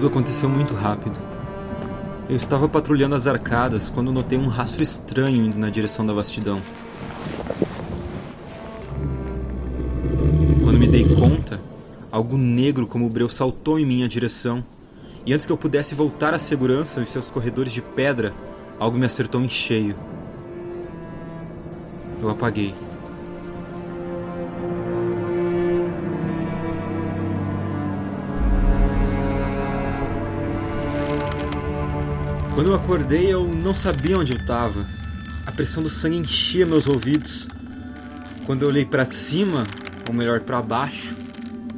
Tudo aconteceu muito rápido. Eu estava patrulhando as arcadas quando notei um rastro estranho indo na direção da vastidão. Quando me dei conta, algo negro como o breu saltou em minha direção, e antes que eu pudesse voltar à segurança em seus corredores de pedra, algo me acertou em cheio. Eu apaguei. Quando eu acordei, eu não sabia onde eu estava. A pressão do sangue enchia meus ouvidos. Quando eu olhei para cima, ou melhor, para baixo,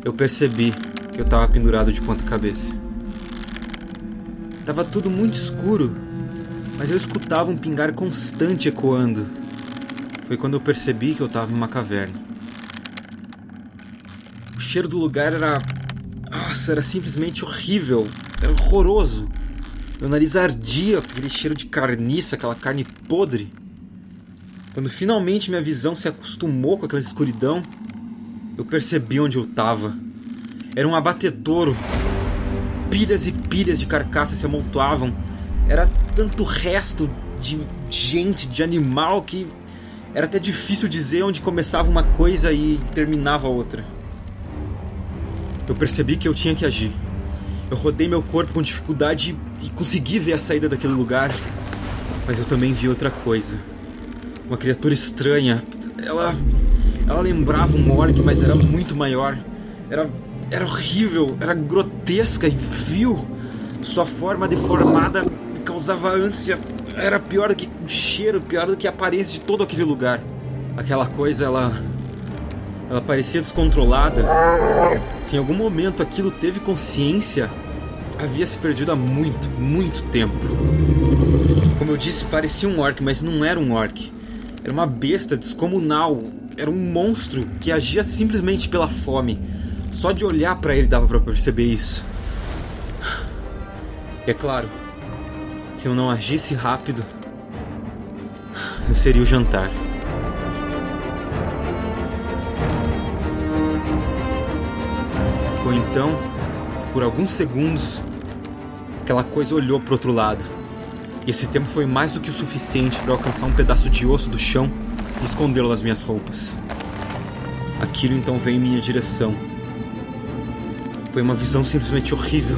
eu percebi que eu estava pendurado de ponta cabeça. Tava tudo muito escuro, mas eu escutava um pingar constante ecoando. Foi quando eu percebi que eu estava em uma caverna. O cheiro do lugar era. Nossa, era simplesmente horrível. Era horroroso. Meu nariz ardia com aquele cheiro de carniça, aquela carne podre. Quando finalmente minha visão se acostumou com aquela escuridão, eu percebi onde eu estava. Era um abatedouro. Pilhas e pilhas de carcaças se amontoavam. Era tanto resto de gente, de animal, que era até difícil dizer onde começava uma coisa e terminava a outra. Eu percebi que eu tinha que agir. Eu rodei meu corpo com dificuldade e consegui ver a saída daquele lugar. Mas eu também vi outra coisa. Uma criatura estranha. Ela. Ela lembrava um orc, mas era muito maior. Era. Era horrível, era grotesca e vil. Sua forma deformada causava ânsia. Era pior do que o cheiro, pior do que a aparência de todo aquele lugar. Aquela coisa, ela. Ela parecia descontrolada. Se em algum momento aquilo teve consciência, havia se perdido há muito, muito tempo. Como eu disse, parecia um orc, mas não era um orc. Era uma besta descomunal. Era um monstro que agia simplesmente pela fome. Só de olhar para ele dava para perceber isso. E é claro, se eu não agisse rápido, eu seria o jantar. Foi então que, por alguns segundos, aquela coisa olhou para outro lado. E esse tempo foi mais do que o suficiente para alcançar um pedaço de osso do chão e escondê-lo nas minhas roupas. Aquilo então veio em minha direção. Foi uma visão simplesmente horrível.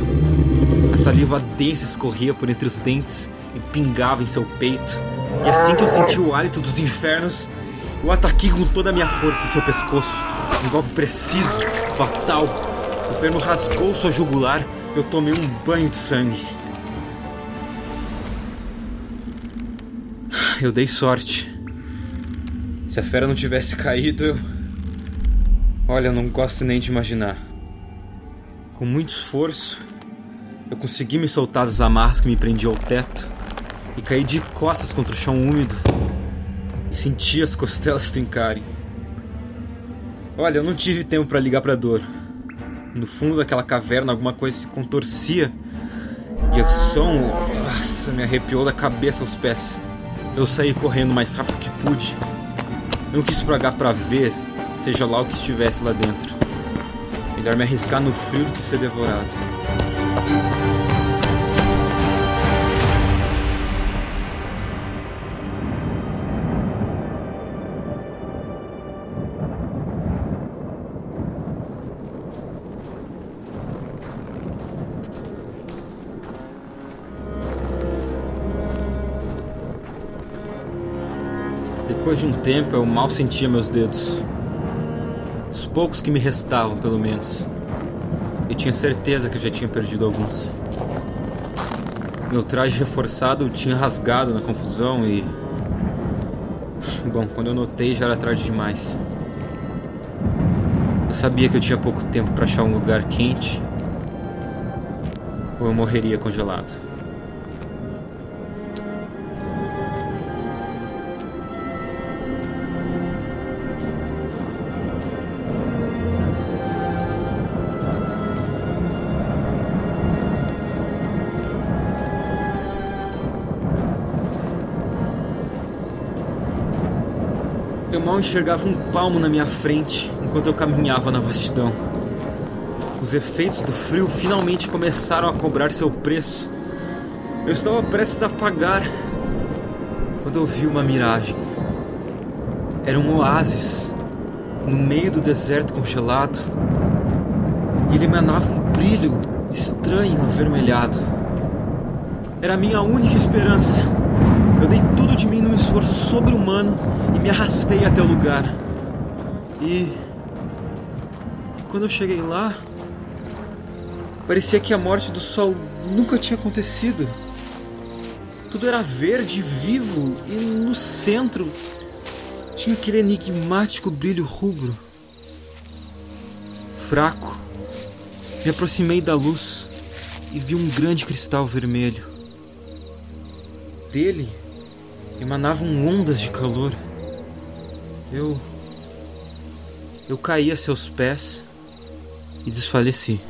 A saliva densa escorria por entre os dentes e pingava em seu peito. E assim que eu senti o hálito dos infernos, eu ataquei com toda a minha força em seu pescoço. Um golpe preciso, fatal. O inferno rasgou sua jugular eu tomei um banho de sangue. Eu dei sorte. Se a fera não tivesse caído, eu. Olha, eu não gosto nem de imaginar. Com muito esforço, eu consegui me soltar das amarras que me prendiam ao teto e caí de costas contra o chão úmido e senti as costelas trincarem. Olha, eu não tive tempo para ligar para dor. No fundo daquela caverna, alguma coisa se contorcia e o som nossa, me arrepiou da cabeça aos pés. Eu saí correndo o mais rápido que pude. Eu não quis pagar para ver, seja lá o que estivesse lá dentro. Melhor me arriscar no frio do que ser devorado. Depois de um tempo, eu mal sentia meus dedos. Os poucos que me restavam, pelo menos. Eu tinha certeza que eu já tinha perdido alguns. Meu traje reforçado tinha rasgado na confusão e. Bom, quando eu notei já era tarde demais. Eu sabia que eu tinha pouco tempo para achar um lugar quente ou eu morreria congelado. Eu mal enxergava um palmo na minha frente enquanto eu caminhava na vastidão. Os efeitos do frio finalmente começaram a cobrar seu preço. Eu estava prestes a pagar quando eu vi uma miragem. Era um oásis no meio do deserto congelado. E ele emanava um brilho estranho avermelhado. Era a minha única esperança. Eu dei tudo de mim esforço sobre-humano e me arrastei até o lugar. E. E quando eu cheguei lá, parecia que a morte do sol nunca tinha acontecido. Tudo era verde, vivo, e no centro tinha aquele enigmático brilho rubro. Fraco, me aproximei da luz e vi um grande cristal vermelho. Dele emanavam ondas de calor. Eu. Eu caí a seus pés e desfaleci.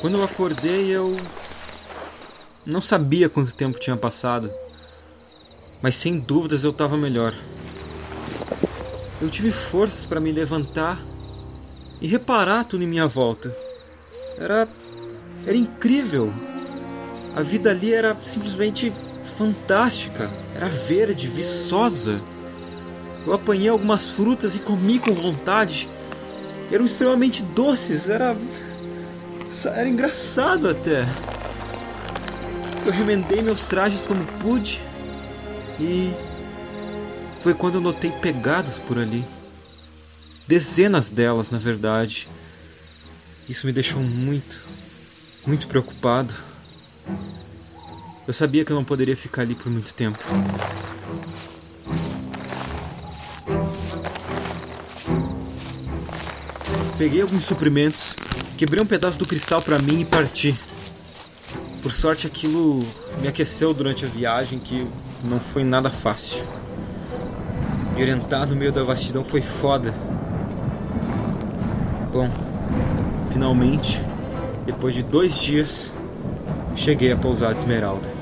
Quando eu acordei, eu não sabia quanto tempo tinha passado, mas sem dúvidas eu estava melhor. Eu tive forças para me levantar e reparar tudo em minha volta. Era era incrível. A vida ali era simplesmente fantástica. Era verde, viçosa. Eu apanhei algumas frutas e comi com vontade. Eram extremamente doces. Era era engraçado até. Eu remendei meus trajes como pude e foi quando eu notei pegadas por ali. Dezenas delas, na verdade. Isso me deixou muito, muito preocupado. Eu sabia que eu não poderia ficar ali por muito tempo. Peguei alguns suprimentos Quebrei um pedaço do cristal para mim e parti. Por sorte, aquilo me aqueceu durante a viagem, que não foi nada fácil. Me orientar no meio da vastidão foi foda. Bom, finalmente, depois de dois dias, cheguei a pousar Esmeralda.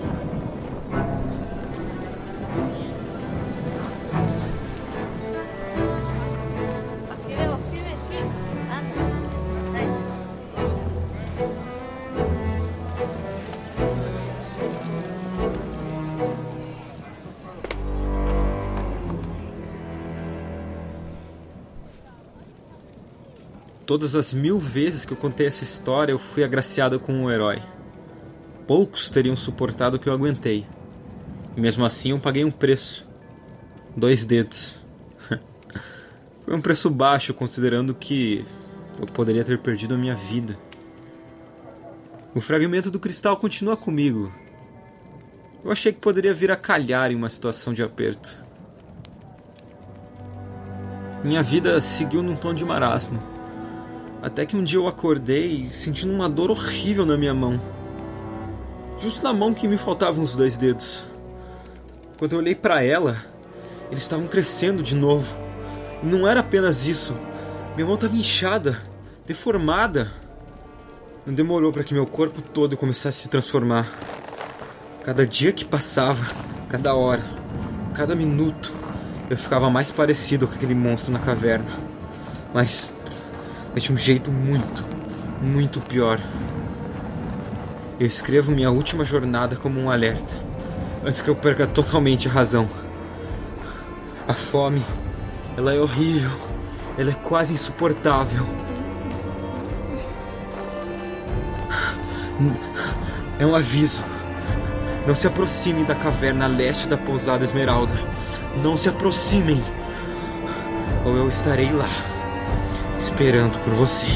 Todas as mil vezes que eu contei essa história, eu fui agraciado com um herói. Poucos teriam suportado o que eu aguentei. E mesmo assim eu paguei um preço. Dois dedos. Foi um preço baixo, considerando que eu poderia ter perdido a minha vida. O fragmento do cristal continua comigo. Eu achei que poderia vir a calhar em uma situação de aperto. Minha vida seguiu num tom de marasmo. Até que um dia eu acordei sentindo uma dor horrível na minha mão. Justo na mão que me faltavam os dois dedos. Quando eu olhei para ela, eles estavam crescendo de novo. E não era apenas isso. Minha mão estava inchada, deformada. Não demorou para que meu corpo todo começasse a se transformar. Cada dia que passava, cada hora, cada minuto, eu ficava mais parecido com aquele monstro na caverna. Mas mas de um jeito muito, muito pior. Eu escrevo minha última jornada como um alerta, antes que eu perca totalmente a razão. A fome, ela é horrível, ela é quase insuportável. É um aviso. Não se aproximem da caverna a leste da pousada Esmeralda. Não se aproximem, ou eu estarei lá esperando por você.